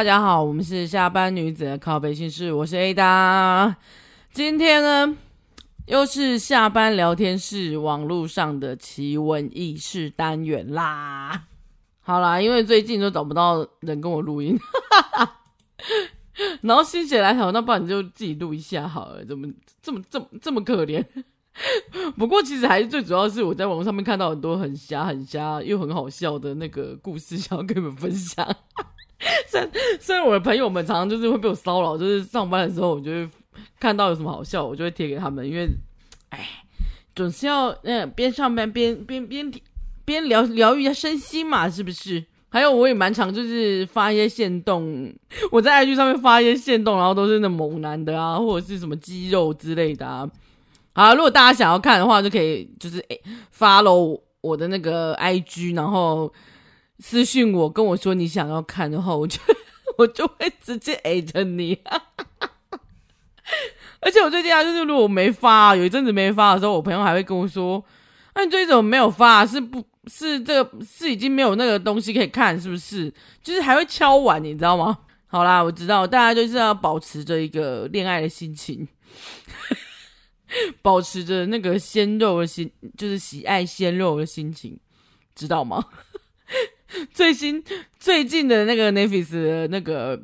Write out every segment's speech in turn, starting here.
大家好，我们是下班女子的靠背心事，我是 Ada。今天呢，又是下班聊天室网络上的奇闻异事单元啦。好啦，因为最近都找不到人跟我录音，然后心血来潮，那不然你就自己录一下好了。怎么这么这么这么可怜？不过其实还是最主要是我在网络上面看到很多很瞎很瞎又很好笑的那个故事，想要跟你们分享。虽然虽然我的朋友们常常就是会被我骚扰，就是上班的时候，我就会看到有什么好笑，我就会贴给他们，因为，哎，总是要嗯边上班边边边边疗疗愈一下身心嘛，是不是？还有我也蛮常就是发一些限动，我在 IG 上面发一些限动，然后都是那猛男的啊，或者是什么肌肉之类的啊。好，如果大家想要看的话，就可以就是哎 follow 我的那个 IG，然后。私信我跟我说你想要看的话，我就 我就会直接艾特你。而且我最近啊，就是如果我没发，有一阵子没发的时候，我朋友还会跟我说：“那、你最近怎么没有发？是不？是这个是已经没有那个东西可以看，是不是？就是还会敲碗，你知道吗？”好啦，我知道大家就是要保持着一个恋爱的心情，保持着那个鲜肉的心，就是喜爱鲜肉的心情，知道吗？最新最近的那个 n e f i s 的那个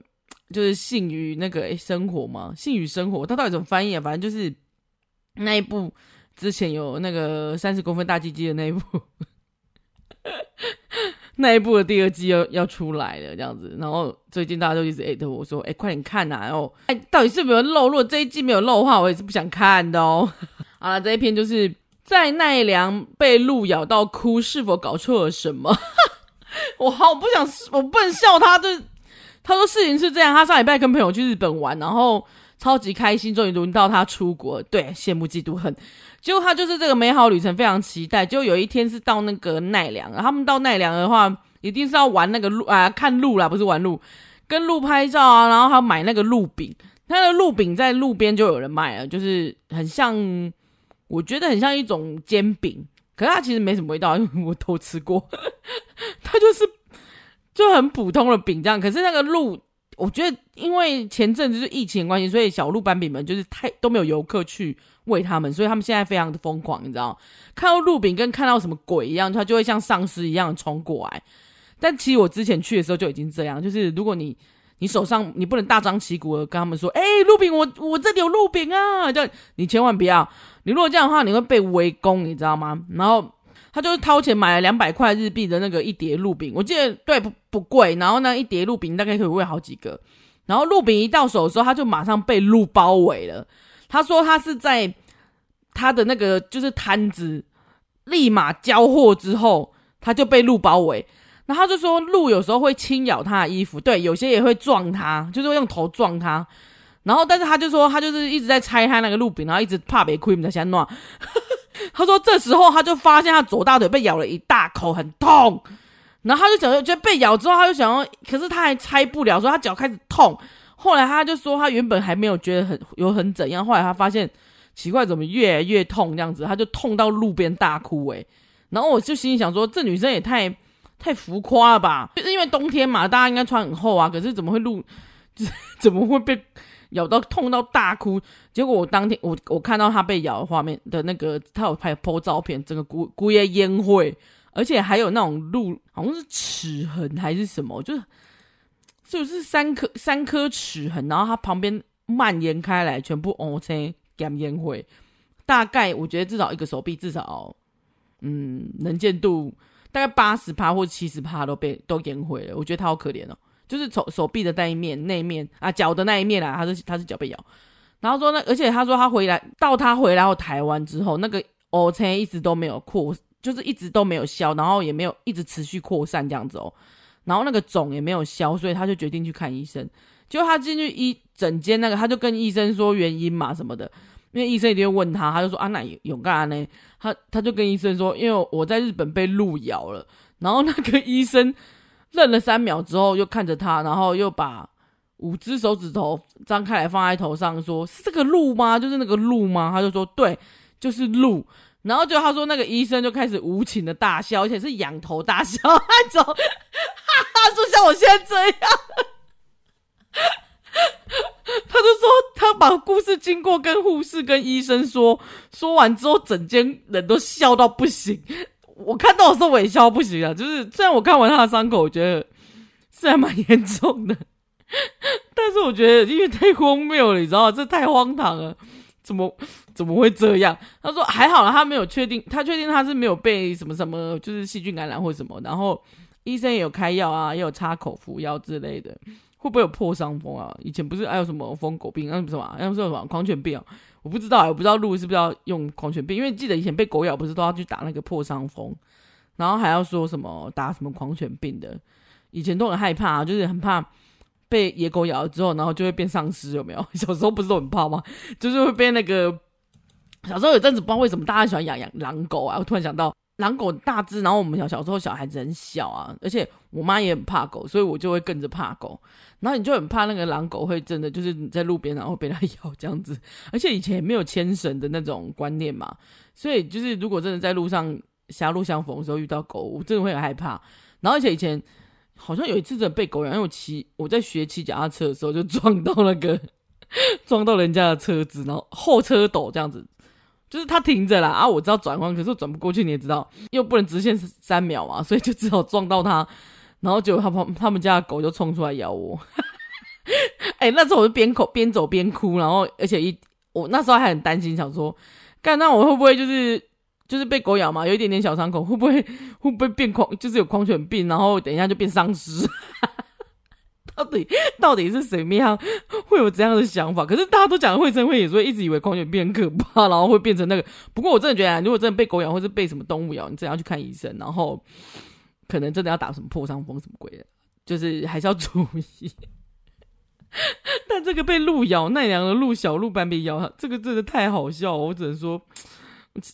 就是性与那个诶生活嘛，性与生活，它到底怎么翻译啊？反正就是那一部之前有那个三十公分大鸡鸡的那一部，那一部的第二季要要出来了，这样子。然后最近大家都一直艾特我说：“哎，快点看呐！”然后哎，到底是没有漏？如果这一季没有漏的话，我也是不想看的哦。好 了，这一篇就是在奈良被鹿咬到哭，是否搞错了什么？我好不想，我不能笑他。就他说事情是这样，他上礼拜跟朋友去日本玩，然后超级开心，终于轮到他出国。对，羡慕嫉妒恨。结果他就是这个美好旅程非常期待。就有一天是到那个奈良，他们到奈良的话，一定是要玩那个鹿啊，看鹿啦，不是玩鹿，跟鹿拍照啊，然后还买那个鹿饼。他的鹿饼在路边就有人卖了，就是很像，我觉得很像一种煎饼。可是它其实没什么味道，因为我都吃过，它就是就很普通的饼这样。可是那个鹿，我觉得因为前阵子是疫情关系，所以小鹿斑比们就是太都没有游客去喂他们，所以他们现在非常的疯狂，你知道？看到鹿饼跟看到什么鬼一样，它就会像丧尸一样冲过来。但其实我之前去的时候就已经这样，就是如果你你手上你不能大张旗鼓的跟他们说，哎、鹿饼，我我这里有鹿饼啊，就你千万不要。你如果这样的话，你会被围攻，你知道吗？然后他就是掏钱买了两百块日币的那个一叠鹿饼，我记得对不不贵。然后呢，一叠鹿饼大概可以喂好几个。然后鹿饼一到手的时候，他就马上被鹿包围了。他说他是在他的那个就是摊子立马交货之后，他就被鹿包围。然后他就说鹿有时候会轻咬他的衣服，对，有些也会撞他，就是用头撞他。然后，但是他就说，他就是一直在拆他那个鹿饼，然后一直怕被亏，在先弄。他说这时候他就发现他左大腿被咬了一大口，很痛。然后他就想，觉得被咬之后，他就想要，可是他还拆不了，说他脚开始痛。后来他就说，他原本还没有觉得很有很怎样，后来他发现奇怪，怎么越来越痛这样子，他就痛到路边大哭诶。然后我就心里想说，这女生也太太浮夸了吧？就是因为冬天嘛，大家应该穿很厚啊，可是怎么会路，就是怎么会被？咬到痛到大哭，结果我当天我我看到他被咬的画面的那个，他有拍 po 照片，整个姑姑爷烟灰，而且还有那种鹿，好像是齿痕还是什么，就是就是三颗三颗齿痕，然后它旁边蔓延开来，全部 OK 减烟灰，大概我觉得至少一个手臂至少，嗯，能见度大概八十趴或七十趴都被都烟灰了，我觉得他好可怜哦。就是手手臂的那一面，那一面啊，脚的那一面啊，他是他是脚被咬，然后说那，而且他说他回来到他回来台湾之后，那个 O 称一直都没有扩，就是一直都没有消，然后也没有一直持续扩散这样子哦，然后那个肿也没有消，所以他就决定去看医生。就他进去医整间那个，他就跟医生说原因嘛什么的，因为医生一定会问他，他就说啊，那有干啥呢？他他就跟医生说，因为我在日本被鹿咬了，然后那个医生。愣了三秒之后，又看着他，然后又把五只手指头张开来放在头上，说：“是这个鹿吗？就是那个鹿吗？”他就说：“对，就是鹿。”然后就他说那个医生就开始无情的大笑，而且是仰头大笑那种，就像我现在这样。他就说他把故事经过跟护士跟医生说，说完之后，整间人都笑到不行。我看到的时候我也笑不行啊，就是虽然我看完他的伤口，我觉得是还蛮严重的，但是我觉得因为太荒谬了，你知道吗？这太荒唐了，怎么怎么会这样？他说还好了，他没有确定，他确定他是没有被什么什么，就是细菌感染或什么。然后医生也有开药啊，也有插口服药之类的。会不会有破伤风啊？以前不是还有什么疯狗病，那什么，那什么狂犬病？我不知道，我不知道鹿是不是要用狂犬病，因为记得以前被狗咬不是都要去打那个破伤风，然后还要说什么打什么狂犬病的，以前都很害怕，就是很怕被野狗咬了之后，然后就会变丧尸，有没有？小时候不是都很怕吗？就是会被那个，小时候有阵子不知道为什么大家喜欢养养狼狗啊，我突然想到。狼狗大只，然后我们小小时候小孩子很小啊，而且我妈也很怕狗，所以我就会跟着怕狗。然后你就很怕那个狼狗会真的就是你在路边然后被它咬这样子，而且以前没有牵绳的那种观念嘛，所以就是如果真的在路上狭路相逢的时候遇到狗，我真的会很害怕。然后而且以前好像有一次真的被狗咬，因为我骑我在学骑脚踏车的时候就撞到那个 撞到人家的车子，然后后车斗这样子。就是他停着啦啊！我知道转弯，可是我转不过去，你也知道，又不能直线三秒嘛，所以就只好撞到他，然后结果他旁他们家的狗就冲出来咬我。哎、那时候我就边口边走边哭，然后而且一我那时候还很担心，想说，干那我会不会就是就是被狗咬嘛，有一点点小伤口，会不会会不会变狂，就是有狂犬病，然后等一下就变丧尸。到底到底是什么样会有这样的想法？可是大家都讲会生会死，所以一直以为狂犬病可怕，然后会变成那个。不过我真的觉得，如果真的被狗咬，或是被什么动物咬，你真要去看医生，然后可能真的要打什么破伤风什么鬼的，就是还是要注意。但这个被鹿咬，奈良的鹿小鹿斑比咬，这个真的太好笑了。我只能说，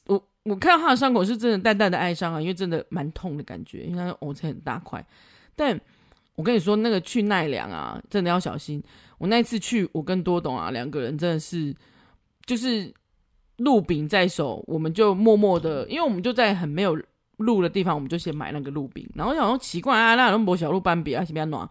我我看到他的伤口是真的淡淡的哀伤啊，因为真的蛮痛的感觉，因为他哦，这很大块，但。我跟你说，那个去奈良啊，真的要小心。我那次去，我跟多董啊两个人真的是，就是鹿饼在手，我们就默默的，因为我们就在很没有鹿的地方，我们就先买那个鹿饼。然后我想说奇怪啊，那种小鹿斑比啊，是不是暖？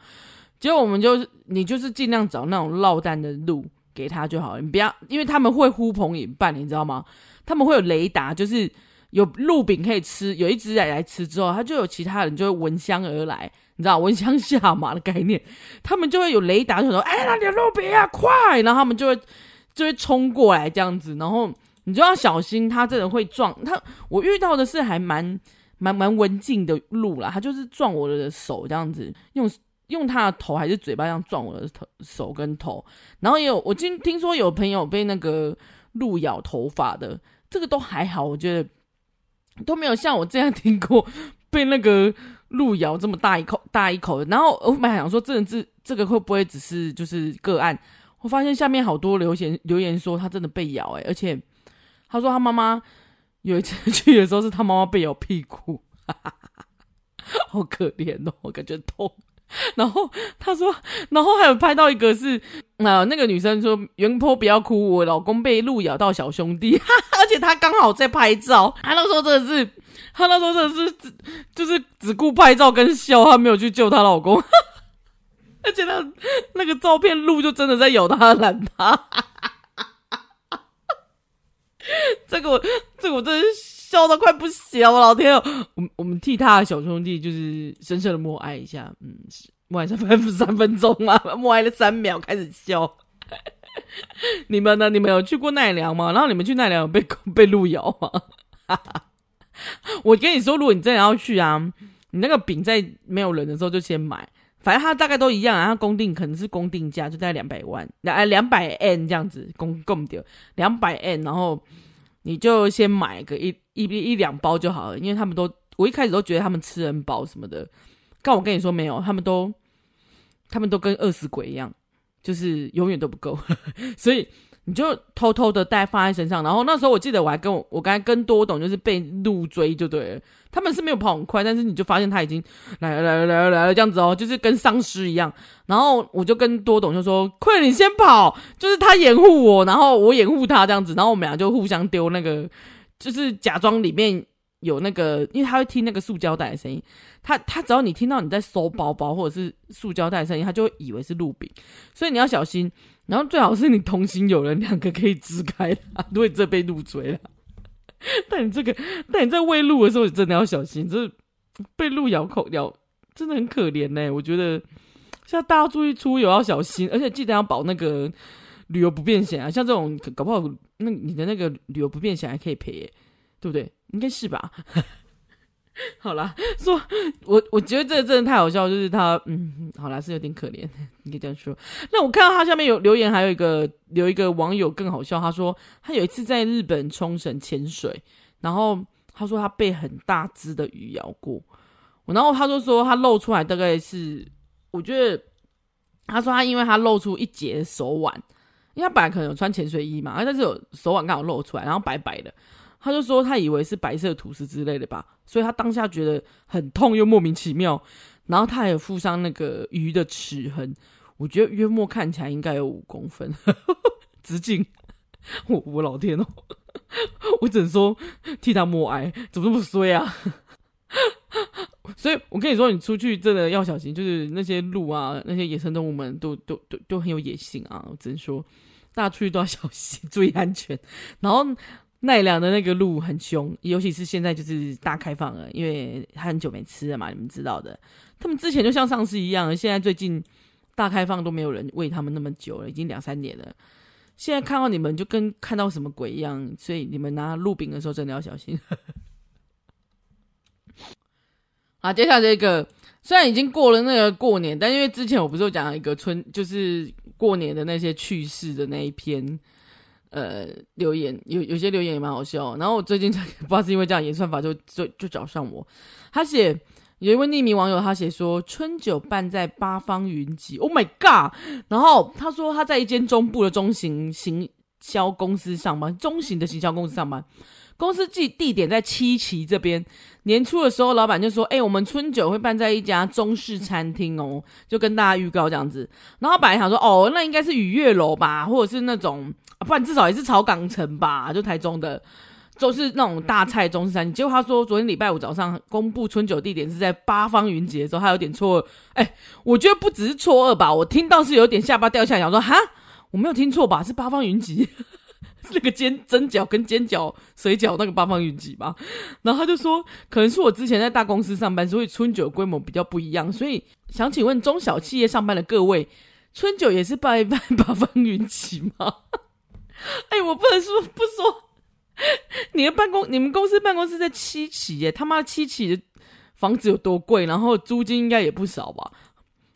结果我们就是你就是尽量找那种落单的鹿给他就好了，你不要，因为他们会呼朋引伴，你知道吗？他们会有雷达，就是有鹿饼可以吃，有一只来来吃之后，他就有其他人就会闻香而来。你知道闻香下马的概念，他们就会有雷达，就说：“哎，那里有鹿饼啊，快！”然后他们就会就会冲过来这样子，然后你就要小心，他真的会撞他。我遇到的是还蛮蛮蛮文静的鹿啦，他就是撞我的手这样子，用用他的头还是嘴巴这样撞我的头手跟头。然后也有我听听说有朋友被那个鹿咬头发的，这个都还好，我觉得都没有像我这样 听过被那个。鹿咬这么大一口大一口的，然后我本来想说，这这这个会不会只是就是个案？我发现下面好多留言留言说他真的被咬哎、而且他说他妈妈有一次去的时候是他妈妈被咬屁股，哈哈哈，好可怜哦，我感觉痛。然后他说，然后还有拍到一个是啊、那个女生说原 PO 不要哭，我老公被鹿咬到小兄弟，哈哈，而且他刚好在拍照，他那时候真的是。他那时候真的是只就是只顾拍照跟笑，他没有去救她老公，而且他那个照片鹿就真的在咬他的懒趴，这个我这个我真的笑到快不行了，我老天！我们我们替他的小兄弟就是深深的默哀一下，嗯，默哀三分三分钟嘛，默哀了三秒开始笑。你们呢？你们有去过奈良吗？然后你们去奈良有被被鹿咬吗？哈哈 我跟你说，如果你真的要去啊，你那个饼在没有人的时候就先买，反正它大概都一样啊。它公定可能是公定价，就在两百万，两两百 N 这样子，公共掉两百 N，然后你就先买个一一一两包就好了。因为他们都，我一开始都觉得他们吃很饱什么的，但我跟你说没有，他们都他们都跟饿死鬼一样，就是永远都不够，所以。你就偷偷的带放在身上，然后那时候我记得我还跟我我刚才跟多董就是被路追就对了，他们是没有跑很快，但是你就发现他已经来了来了来了来了这样子哦，就是跟丧尸一样。然后我就跟多董就说：“快，你先跑！”就是他掩护我，然后我掩护他这样子，然后我们俩就互相丢那个，就是假装里面有那个，因为他会听那个塑胶袋的声音，他他只要你听到你在收包包或者是塑胶袋的声音，他就会以为是鹿饼，所以你要小心。然后最好是你同行有人，两个可以支开他，如果你这被鹿追了。但你这个，但你在喂鹿的时候，你真的要小心，这被鹿咬口咬，真的很可怜呢、我觉得，像大家注意出游要小心，而且记得要保那个旅游不便险啊。像这种搞不好，那你的那个旅游不便险还可以赔、对不对？应该是吧。好啦，说，我我觉得这真的太好笑，就是他，嗯，好啦，是有点可怜，你可以这样说。那我看到他下面有留言，还有一个有一个网友更好笑，他说他有一次在日本冲绳潜水，然后他说他被很大只的鱼咬过，然后他就说他露出来大概是，我觉得他说他因为他露出一截手腕，因为他本来可能有穿潜水衣嘛，但是有手腕刚好露出来，然后白白的。他就说他以为是白色吐司之类的吧，所以他当下觉得很痛又莫名其妙。然后他还有附上那个鱼的齿痕，我觉得约莫看起来应该有五公分 直径。我我老天哦，我只能说替他默哀，怎么这么衰啊？所以我跟你说，你出去真的要小心，就是那些鹿啊，那些野生动物们都都都都很有野性啊。我只能说，大家出去都要小心，注意安全。然后。奈良的那个鹿很凶，尤其是现在就是大开放了，因为他很久没吃了嘛，你们知道的。他们之前就像丧尸一样，现在最近大开放都没有人喂他们那么久了，已经两三年了。现在看到你们就跟看到什么鬼一样，所以你们拿鹿饼的时候真的要小心。好，接下来这个虽然已经过了那个过年，但因为之前我不是有讲一个春，就是过年的那些趣事的那一篇。呃，留言有有些留言也蛮好笑，然后我最近 不知道是因为这样演算法就就就找上我，他写有一位匿名网友，他写说春酒办在八方云集，Oh my god！然后他说他在一间中部的中型行销公司上班，中型的行销公司上班，公司地地点在七期这边。年初的时候，老板就说：“哎、我们春酒会办在一家中式餐厅哦，就跟大家预告这样子。”然后本来想说：“哦，那应该是雨月楼吧，或者是那种。”不然至少也是草港城吧，就台中的，就是那种大菜中式餐厅。结果他说昨天礼拜五早上公布春酒地点是在八方云集的时候，他有点错愕。哎、我觉得不只是错愕吧，我听到是有点下巴掉下来，想说哈，我没有听错吧？是八方云集，那个煎蒸饺跟煎饺水饺那个八方云集吧？然后他就说，可能是我之前在大公司上班，所以春酒规模比较不一样。所以想请问中小企业上班的各位，春酒也是拜一办八方云集吗？哎、我不能说不说，你的办公，你们公司办公室在七期耶，他妈七期的房子有多贵？然后租金应该也不少吧？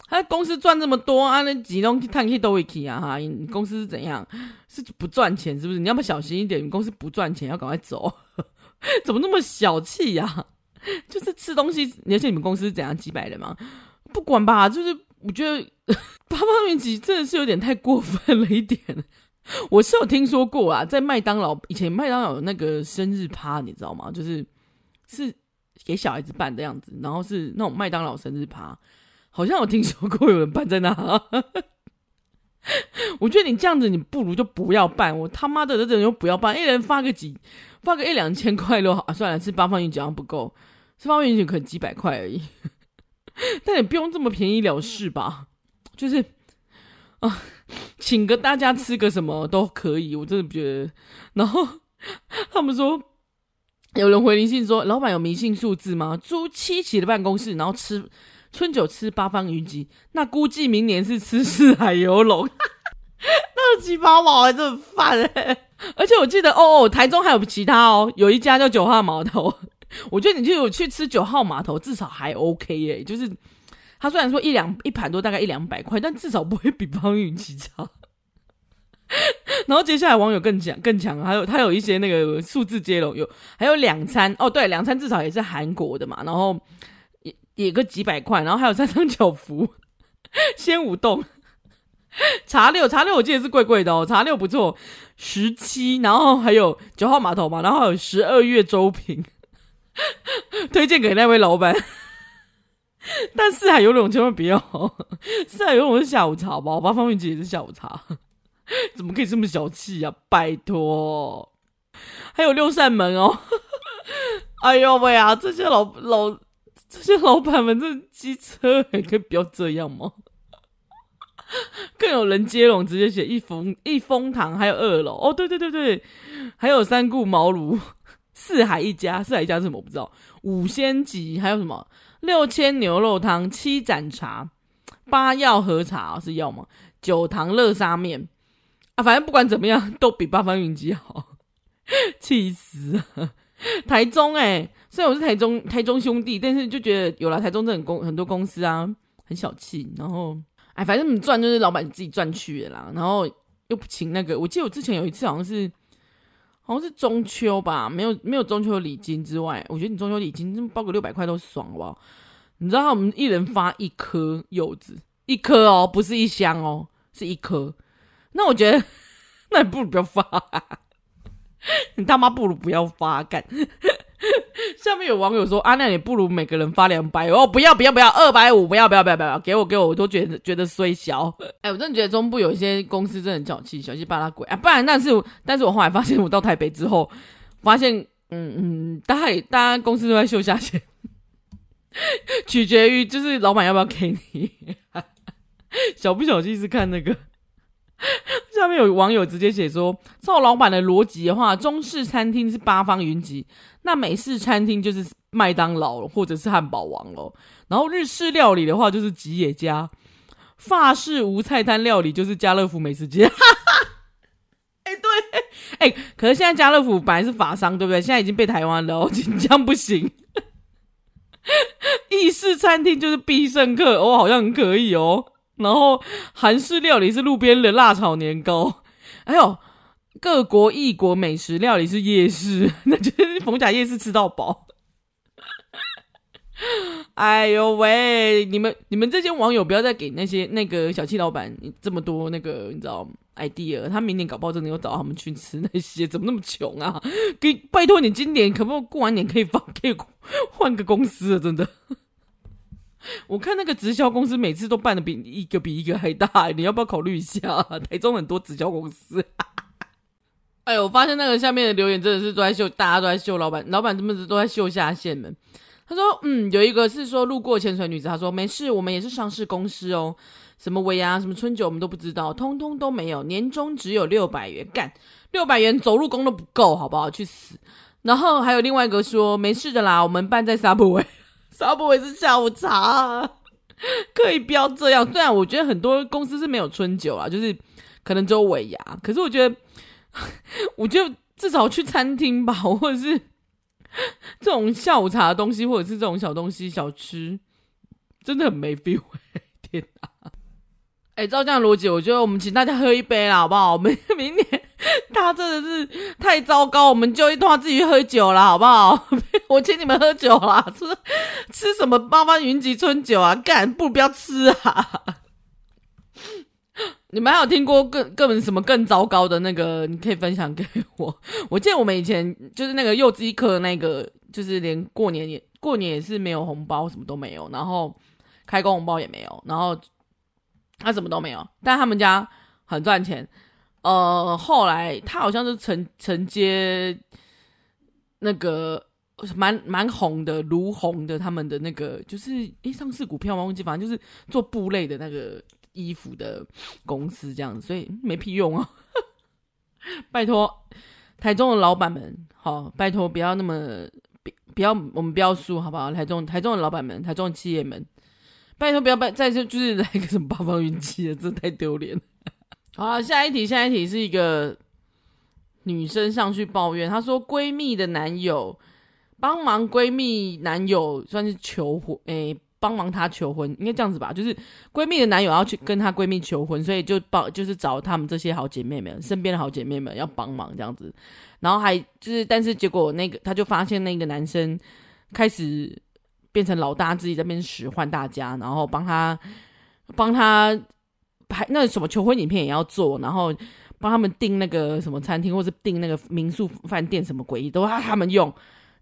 他公司赚这么多啊，那几栋碳气都会起啊哈！你公司是怎样？是不赚钱是不是？你要不小心一点？你公司不赚钱，要赶快走。怎么那么小气呀、啊？就是吃东西，而且你们公司是怎样几百人吗？不管吧，就是我觉得 八方云集真的是有点太过分了一点。我是有听说过啊，在麦当劳以前麦当劳有那个生日趴，你知道吗？就是是给小孩子办的样子，然后是那种麦当劳生日趴，好像有听说过有人办在那。我觉得你这样子，你不如就不要办。我他妈的这种就不要办，一人发个几发个一两千块都好，算了，是八方云集好像不够，是八方云集可能几百块而已。但也不用这么便宜了事吧？就是啊。请个大家吃个什么都可以，我真的不觉得。然后 他们说，有人回灵信说，老板有迷信数字吗？租七期的办公室，然后吃春酒吃八方云集，那估计明年是吃四海游龙。那鸡巴毛还真烦哎！而且我记得哦哦，台中还有其他哦，有一家叫九号码头。我觉得你就有去吃九号码头，至少还 OK 耶，就是。他虽然说一两一盘都大概一两百块，但至少不会比八方云集差。然后接下来网友更强更强，还有他有一些那个数字接龙，有还有两餐哦，对，两餐至少也是韩国的嘛，然后也个几百块，然后还有三张脚符、仙舞洞、茶六茶六，我记得是贵贵的哦，茶六不错，十七，然后还有九号码头嘛，然后还有十二月周平，推荐给那位老板。但四海游泳千万不要，四海游泳是下午茶吧？八方云集也是下午茶，怎么可以这么小气、啊？拜托，还有六扇门哦，哎呦喂啊！这些老老这些老板们，这机车还可以不要这样吗？更有人接龙，直接写一风一风堂，还有二楼哦，对对对对，还有三顾茅庐，四海一家，四海一家是什么我不知道。五仙级还有什么？六千牛肉汤，七盏茶，八药和茶是药吗？九堂乐沙面啊，反正不管怎么样，都比八方云集好，气死！台中哎、虽然我是台中台中兄弟，但是就觉得有了台中这种公很多公司啊，很小气，然后。哎，反正你赚就是老板自己赚去的啦，然后又不请那个。我记得我之前有一次好像是，好像是中秋吧，没有没有中秋礼金之外，我觉得你中秋礼金包个六百块都爽好不好？你知道我们一人发一颗柚子，一颗哦，不是一箱哦，是一颗。那我觉得，那你不如不要发，你他妈不如不要发干。下面有网友说：“啊，那你不如每个人发两百哦，不要不要不要，二百五不要不要不要不要，给我给我，我都觉得觉得衰小。哎，我真的觉得中部有一些公司真的很小气，小气巴拉鬼啊！不然，但是但是我后来发现，我到台北之后，发现嗯嗯，大家大家公司都在秀下限，取决于就是老板要不要给你，小不小气是看那个。”下面有网友直接写说：“照老板的逻辑的话，中式餐厅是八方云集，那美式餐厅就是麦当劳或者是汉堡王喽。然后日式料理的话就是吉野家，法式无菜单料理就是家乐福美食街。哎对，哎、可是现在家乐福本来是法商，对不对？现在已经被台湾了哦，紧张不行。意式餐厅就是必胜客，哦，好像很可以哦。”然后韩式料理是路边的辣炒年糕，还有各国异国美食料理是夜市，那就是逢甲夜市吃到饱。哎呦喂，你们你们这些网友不要再给那些那个小气老板这么多那个你知道 idea，他明年搞不好真的又找他们去吃那些，怎么那么穷啊？给拜托你今年可不可以过完年可以放可以换个公司了？真的。我看那个直销公司每次都办的比一个比一个还大，你要不要考虑一下？台中很多直销公司。哎呦，我发现那个下面的留言真的是都在秀，大家都在秀老板，老板怎么都在秀下限们。他说，嗯，有一个是说路过潜水女子，他说没事，我们也是上市公司哦，什么维啊、什么春酒我们都不知道，通通都没有，年终只有六百元，干六百元走路工都不够，好不好？去死！然后还有另外一个说没事的啦，我们办在 Subway。啥不会是下午茶啊？可以不要这样。虽然我觉得很多公司是没有春酒啊，就是可能只有尾牙。可是我觉得，我觉得至少去餐厅吧，或者是 这种下午茶的东西，或者是这种小东西小吃，真的很没 feel。天哪！哎、照这样逻辑，我觉得我们请大家喝一杯啦，好不好？我们明年 他真的是太糟糕，我们就一定要自己喝酒了，好不好？我请你们喝酒啦，吃吃什么八方云集春酒啊？干，不如不要吃啊！你们还有听过更更什么更糟糕的那个？你可以分享给我。我记得我们以前就是那个幼稚一颗，那个就是连过年也过年也是没有红包，什么都没有，然后开工红包也没有，然后。他什么都没有，但他们家很赚钱。呃，后来他好像是承承接那个蛮蛮红的卢红的他们的那个，就是诶上市股票吗？忘记，反正就是做布类的那个衣服的公司这样子，所以没屁用啊！拜托台中的老板们，好，拜托不要那么不要我们不要输好不好？台中台中的老板们，台中的企业们。拜托不要拜，再就就是来个什么八方云集的，真的太丢脸了。好，下一题，下一题是一个女生上去抱怨，她说闺蜜的男友帮忙闺蜜男友算是求婚，诶、帮忙她求婚，应该这样子吧？就是闺蜜的男友要去跟她闺蜜求婚，所以就帮就是找他们这些好姐妹们，身边的好姐妹们要帮忙这样子，然后还就是，但是结果那个她就发现那个男生开始。变成老大自己在边使唤大家，然后帮他帮他拍那什么求婚影片也要做，然后帮他们订那个什么餐厅或者订那个民宿饭店什么鬼都要他们用，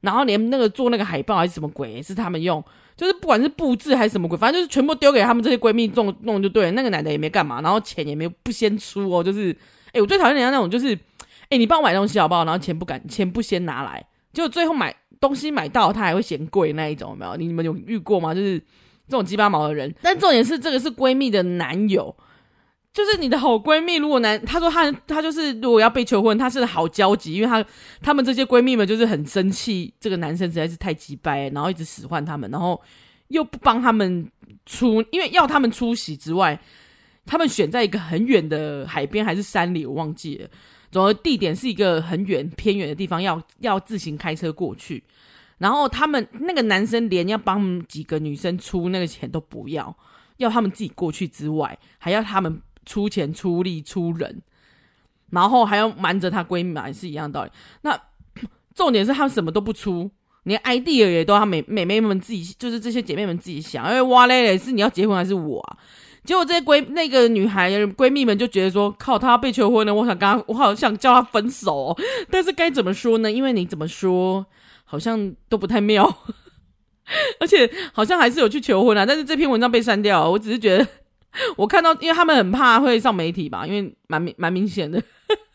然后连那个做那个海报还是什么鬼是他们用，就是不管是布置还是什么鬼，反正就是全部丢给他们这些闺蜜弄弄就对了。那个男的也没干嘛，然后钱也没有不先出哦，就是哎，我最讨厌人家那种就是哎，你帮我买东西好不好？然后钱不敢钱不先拿来，就最后买。东西买到他还会嫌贵那一种，有没有？你们有遇过吗？就是这种鸡巴毛的人。但重点是，这个是闺蜜的男友，就是你的好闺蜜。如果男，她说她她就是如果要被求婚，她是好焦急，因为她她们这些闺蜜们就是很生气，这个男生实在是太鸡掰，然后一直使唤他们，然后又不帮他们出，因为要他们出席之外，他们选在一个很远的海边还是山里，我忘记了。总之，地点是一个很远偏远的地方，要要自行开车过去。然后他们那个男生连要帮几个女生出那个钱都不要，要他们自己过去之外，还要他们出钱出力出人，然后还要瞒着她闺蜜嘛，也是一样的道理。那 重点是她什么都不出，连 idea 也都她美美眉们自己，就是这些姐妹们自己想。因为哇嘞嘞，是你要结婚还是我啊？结果这些闺那个女孩闺蜜们就觉得说，靠，她要被求婚了，我想跟她，我好想叫她分手哦，但是该怎么说呢？因为你怎么说，好像都不太妙，而且好像还是有去求婚啊。但是这篇文章被删掉，我只是觉得 我看到，因为他们很怕会上媒体吧，因为蛮明蛮明显的。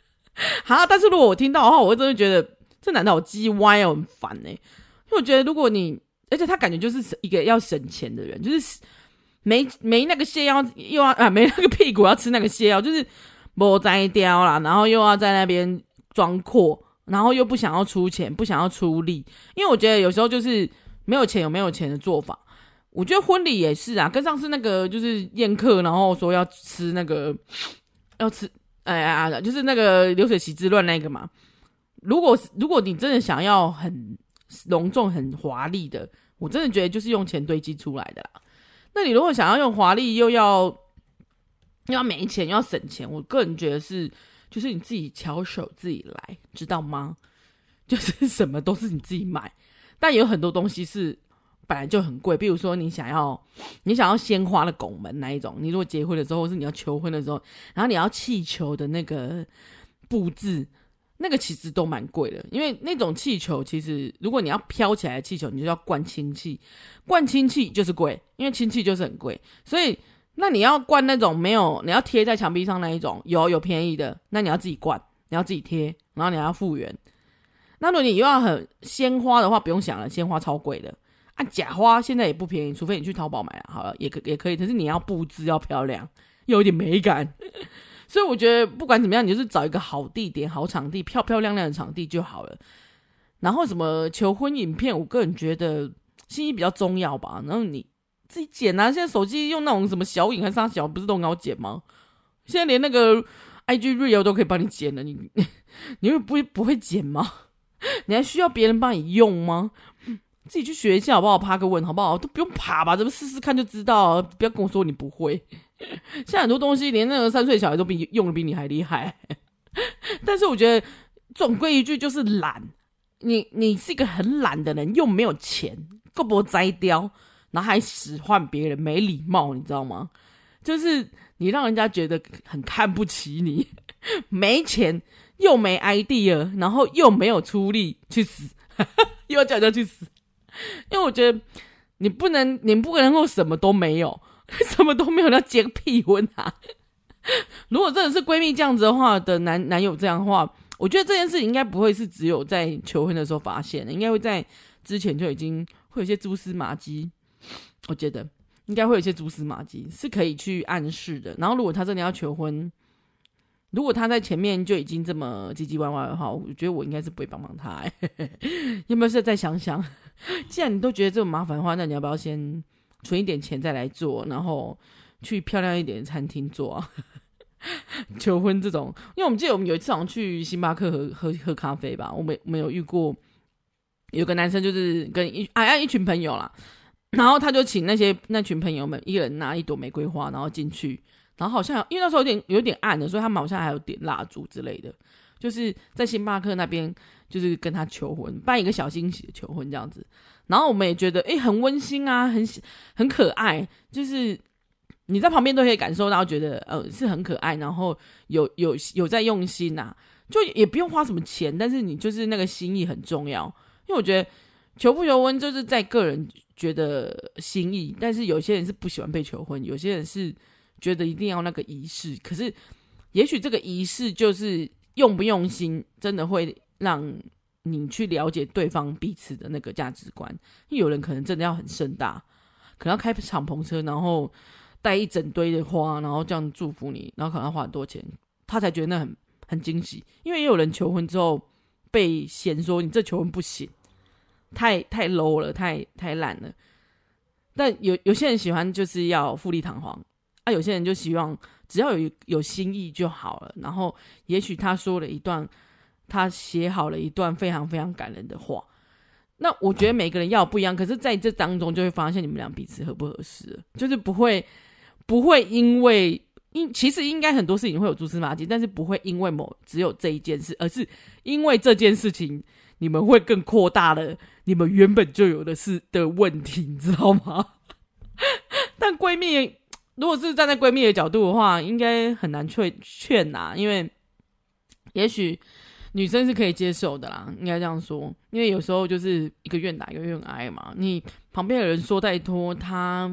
好，但是如果我听到的话，我会真的觉得这男的好鸡歪哦，很烦哎。因为我觉得如果你，而且他感觉就是一个要省钱的人，就是。没没那个泻药，又要啊没那个屁股要吃那个泻药，就是不摘掉啦，然后又要在那边装阔，然后又不想要出钱，不想要出力，因为我觉得有时候就是没有钱有没有钱的做法。我觉得婚礼也是啊，跟上次那个就是宴客，然后说要吃那个要吃哎呀，就是那个流水席之乱那个嘛。如果如果你真的想要很隆重、很华丽的，我真的觉得就是用钱堆积出来的啦。那你如果想要用华丽，又要又要没钱，又要省钱，我个人觉得是，就是你自己巧手自己来，知道吗？就是什么都是你自己买，但有很多东西是本来就很贵，比如说你想要你想要鲜花的拱门那一种，你如果结婚的时候，或是你要求婚的时候，然后你要气球的那个布置。那个其实都蛮贵的，因为那种气球其实，如果你要飘起来的气球，你就要灌氢气，灌氢气就是贵，因为氢气就是很贵。所以，那你要灌那种没有，你要贴在墙壁上那一种，有有便宜的，那你要自己灌，你要自己贴，然后你要复原。那如果你又要很鲜花的话，不用想了，鲜花超贵的啊。假花现在也不便宜，除非你去淘宝买，好了，也可也可以，可是你要布置要漂亮，又有点美感。所以我觉得不管怎么样，你就是找一个好地点、好场地、漂漂亮亮的场地就好了。然后什么求婚影片，我个人觉得心意比较重要吧。然后你自己剪啊，现在手机用那种什么小影还是啥小，不是都很好剪吗？现在连那个 IG Reel 都可以帮你剪了，你 你会不会不会剪吗？你还需要别人帮你用吗？自己去学一下好不好？爬个问好不好？都不用爬吧，怎么试试看就知道。不要跟我说你不会。现在很多东西，连那个三岁小孩都比用的比你还厉害。但是我觉得总归一句就是懒。你你是一个很懒的人，又没有钱，够不摘雕，然后还使唤别人，没礼貌，你知道吗？就是你让人家觉得很看不起你，没钱又没 idea，然后又没有出力，去死！又要叫人家去死。因为我觉得你不能，你不能够什么都没有。什么都没有，要结个屁婚啊！如果真的是闺蜜这样子的话的男男友这样的话，我觉得这件事应该不会是只有在求婚的时候发现的，应该会在之前就已经会有一些蛛丝马迹。我觉得应该会有一些蛛丝马迹是可以去暗示的。然后如果他真的要求婚，如果他在前面就已经这么唧唧歪歪的话，我觉得我应该是不会帮帮他。要不要再想想？既然你都觉得这么麻烦的话，那你要不要先？存一点钱再来做，然后去漂亮一点的餐厅做啊。求婚这种，因为我们记得我们有一次好像去星巴克喝喝喝咖啡吧，我们没有遇过有个男生就是跟一哎一群朋友啦，然后他就请那些那群朋友们一人拿一朵玫瑰花，然后进去，然后好像因为那时候有点有点暗的，所以他们好像还有点蜡烛之类的，就是在星巴克那边就是跟他求婚，办一个小惊喜求婚这样子。然后我们也觉得，诶，很温馨啊，很很可爱，就是你在旁边都可以感受到，觉得呃是很可爱，然后有有有在用心呐、啊，就也不用花什么钱，但是你就是那个心意很重要。因为我觉得求不求婚就是在个人觉得心意，但是有些人是不喜欢被求婚，有些人是觉得一定要那个仪式。可是也许这个仪式就是用不用心，真的会让。你去了解对方彼此的那个价值观。因为有人可能真的要很盛大，可能要开敞篷车，然后带一整堆的花，然后这样祝福你，然后可能要花很多钱，他才觉得那很很惊喜。因为也有人求婚之后被嫌说你这求婚不行，太太 low 了，太太烂了。但有有些人喜欢就是要富丽堂皇，啊，有些人就希望只要有有心意就好了。然后也许他说了一段，他写好了一段非常非常感人的话。那我觉得每个人要不一样，可是在这当中就会发现你们俩彼此合不合适，就是不会不会因为因其实应该很多事情会有蛛丝马迹，但是不会因为某只有这一件事，而是因为这件事情。你们会更扩大了你们原本就有的事的问题，你知道吗？但闺蜜如果是站在闺蜜的角度的话，应该很难劝劝呐，因为也许女生是可以接受的啦，应该这样说。因为有时候就是一个愿打一个愿挨嘛，你旁边的人说拜托他，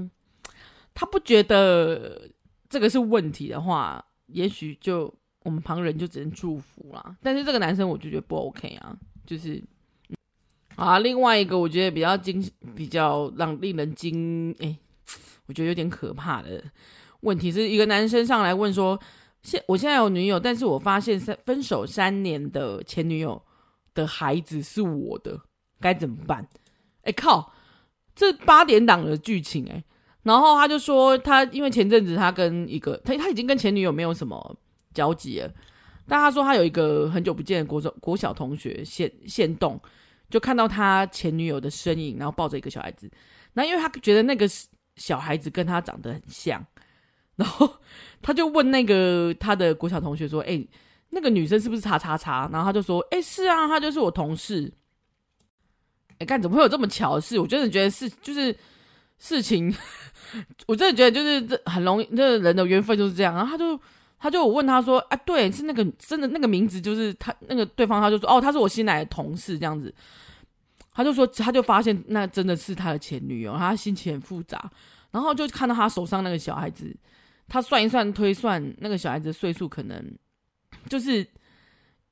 他不觉得这个是问题的话，也许就我们旁人就只能祝福啦。但是这个男生我就觉得不 OK 啊。就是啊，另外一个我觉得比较惊，比较让令人惊，哎、我觉得有点可怕的问题是一个男生上来问说：现我现在有女友，但是我发现三分手三年的前女友的孩子是我的，该怎么办？哎、靠，这八点档的剧情哎、然后他就说他因为前阵子他跟一个他他已经跟前女友没有什么交集了。但他说他有一个很久不见的国中国小同学现现动，就看到他前女友的身影，然后抱着一个小孩子。那因为他觉得那个小孩子跟他长得很像，然后 他就问那个他的国小同学说：“哎、那个女生是不是叉叉叉？”然后他就说：“哎、是啊，她就是我同事。”哎，干怎么会有这么巧的事？我真的觉得是就是事情，我真的觉得就是这很容易，这人的缘分就是这样。然后他就。他就问他说：“啊，对，是那个真的那个名字，就是他那个对方，他就说哦，他是我新来的同事这样子。”他就说，他就发现那真的是他的前女友，他心情很复杂。然后就看到他手上那个小孩子，他算一算推算，那个小孩子的岁数可能就是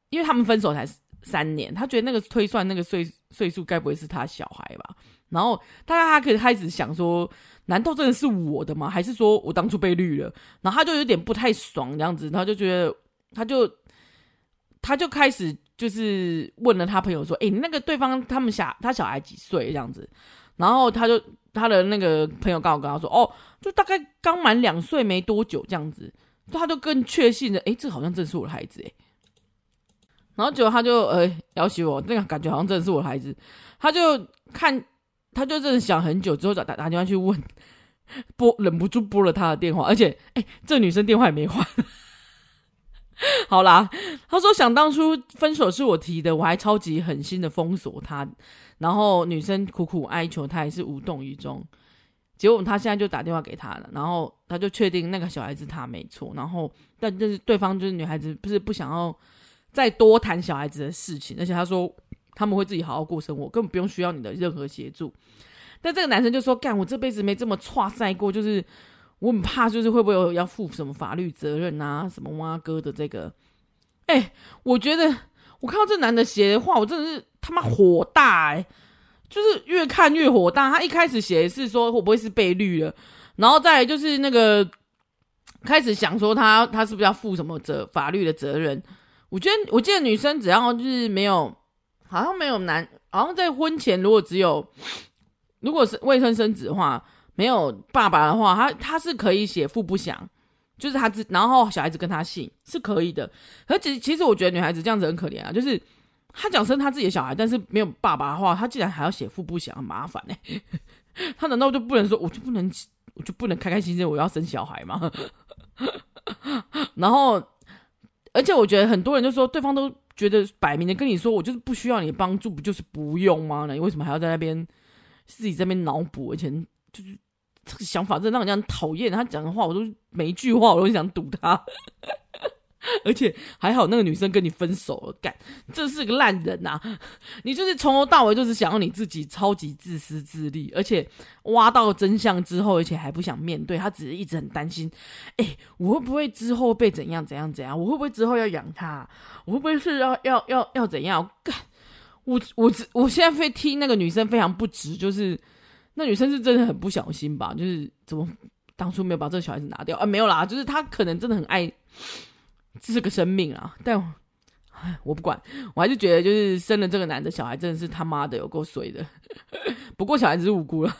因为他们分手才三年，他觉得那个推算那个岁岁数该不会是他小孩吧？然后大家他可以开始想说。难道真的是我的吗？还是说我当初被绿了？然后他就有点不太爽这样子，他就觉得，他就他就开始就是问了他朋友说：“诶，那个对方他们小他小孩几岁这样子？”然后他就他的那个朋友刚好跟他说：“哦，就大概刚满两岁没多久这样子。”他就更确信了：“诶，这好像真是我的孩子诶。”然后结果他就呃要挟我，那个感觉好像真的是我的孩子，他就看。他就真的想很久之后，打打电话去问，拨忍不住拨了他的电话，而且，哎、这女生电话也没换。好啦，他说想当初分手是我提的，我还超级狠心的封锁他，然后女生苦苦哀求他，也是无动于衷。结果他现在就打电话给他了，然后他就确定那个小孩子他没错，然后但就是对方就是女孩子，不是不想要再多谈小孩子的事情，而且他说。他们会自己好好过生活，根本不用需要你的任何协助。但这个男生就说：“干，我这辈子没这么挫赛过，就是我很怕，就是会不会有要负什么法律责任啊？什么挖哥的这个？哎、我觉得我看到这男的写的话，我真的是他妈火大哎、就是越看越火大。他一开始写的是说会不会是被绿了，然后再来就是那个开始想说他他是不是要负什么责法律的责任？我觉得我记得女生只要就是没有。”好像没有男，好像在婚前如果只有，如果是未婚生子的话，没有爸爸的话，他他是可以写父不详，就是他自，然后小孩子跟他姓是可以的。而其实其实我觉得女孩子这样子很可怜啊，就是他讲生他自己的小孩，但是没有爸爸的话，他竟然还要写父不详，很麻烦呢、欸。他难道就不能说，我就不能，我就不能开开心心我要生小孩吗？然后，而且我觉得很多人就说对方都。觉得摆明的跟你说，我就是不需要你的帮助，不就是不用吗？你为什么还要在那边自己在那边脑补？而且就是这个想法，真的让人家讨厌。他讲的话，我都每一句话我都想堵他。而且还好，那个女生跟你分手了，干，这是个烂人呐、啊！你就是从头到尾就是想要你自己超级自私自利，而且挖到真相之后，而且还不想面对，他只是一直很担心，哎、我会不会之后被怎样怎样怎样？我会不会之后要养他？我会不会是要要要要怎样？干，我我我现在非替那个女生非常不值，就是那女生是真的很不小心吧？就是怎么当初没有把这个小孩子拿掉啊？没有啦，就是她可能真的很爱这个生命啊，但我，我不管，我还是觉得就是生了这个男的小孩真的是他妈的有够水的。不过小孩子是无辜了，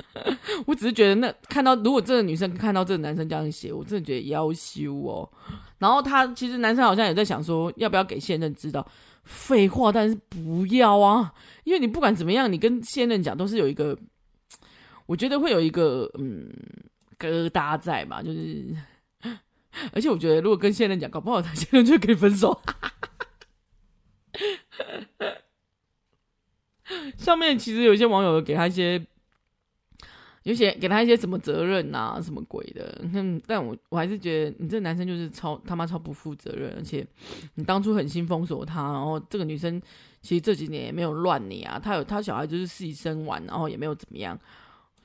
我只是觉得那看到如果这个女生看到这个男生这样写，我真的觉得要羞哦。然后他其实男生好像也在想说，要不要给现任知道？废话，但是不要啊！因为你不管怎么样，你跟现任讲都是有一个，我觉得会有一个嗯疙瘩在吧？就是，而且我觉得如果跟现任讲，搞不好他现任就可以分手。上面其实有一些网友给他一些。有些给他一些什么责任啊，什么鬼的？嗯，但我我还是觉得你这个男生就是超他妈超不负责任，而且你当初狠心封锁他，然后这个女生其实这几年也没有乱你啊，他有他小孩就是自己生完，然后也没有怎么样，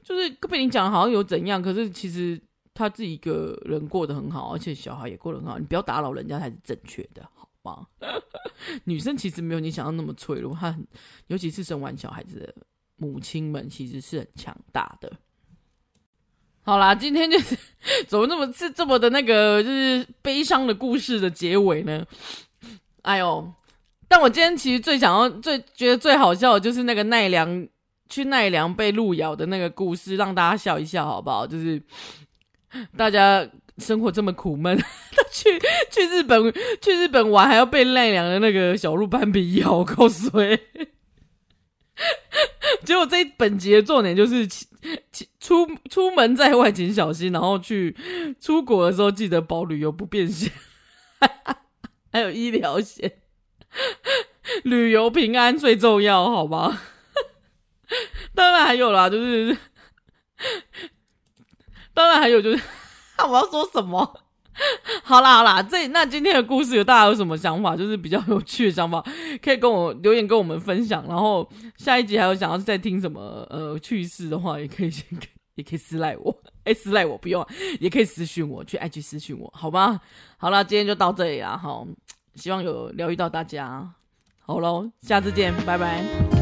就是被你讲好像有怎样，可是其实他自己一个人过得很好，而且小孩也过得很好，你不要打扰人家才是正确的，好吗？女生其实没有你想象那么脆弱，她很，尤其是生完小孩子的母亲们其实是很强大的。好啦，今天就是 怎么那么是这么的那个，就是悲伤的故事的结尾呢？哎呦！但我今天其实最想要、最觉得最好笑的就是那个奈良去奈良被鹿咬的那个故事，让大家笑一笑，好不好？就是 大家生活这么苦闷，去去日本去日本玩还要被奈良的那个小鹿斑比咬，口水。结果这一本集的重点就是出出门在外请小心，然后去出国的时候记得保旅游不便险，还有医疗险，旅游平安最重要，好吗？当然还有啦，就是 当然还有就是，我要说什么？好啦好啦，这那今天的故事有大家有什么想法？就是比较有趣的想法，可以跟我留言跟我们分享。然后下一集还有想要再听什么呃趣事的话，也可以先也可以私赖我，哎私赖我不用，也可以私讯我去 IG 私讯我，好吗？好啦，今天就到这里啦，好，希望有疗愈到大家。好喽，下次见，拜拜。